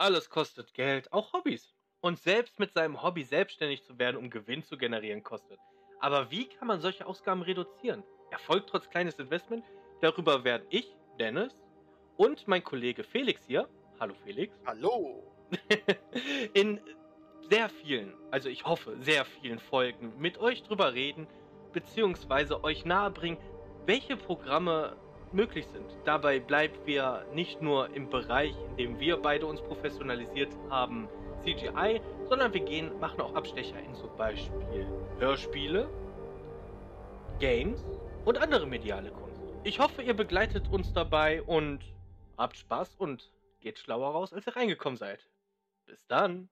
Alles kostet Geld, auch Hobbys. Und selbst mit seinem Hobby selbstständig zu werden, um Gewinn zu generieren, kostet. Aber wie kann man solche Ausgaben reduzieren? Erfolg trotz kleines Investment? Darüber werden ich, Dennis und mein Kollege Felix hier, hallo Felix, Hallo. in sehr vielen, also ich hoffe, sehr vielen Folgen mit euch drüber reden, beziehungsweise euch nahebringen, welche Programme möglich sind. Dabei bleiben wir nicht nur im Bereich, in dem wir beide uns professionalisiert haben, CGI, sondern wir gehen, machen auch Abstecher in zum Beispiel Hörspiele, Games und andere mediale Kunst. Ich hoffe, ihr begleitet uns dabei und habt Spaß und geht schlauer raus, als ihr reingekommen seid. Bis dann!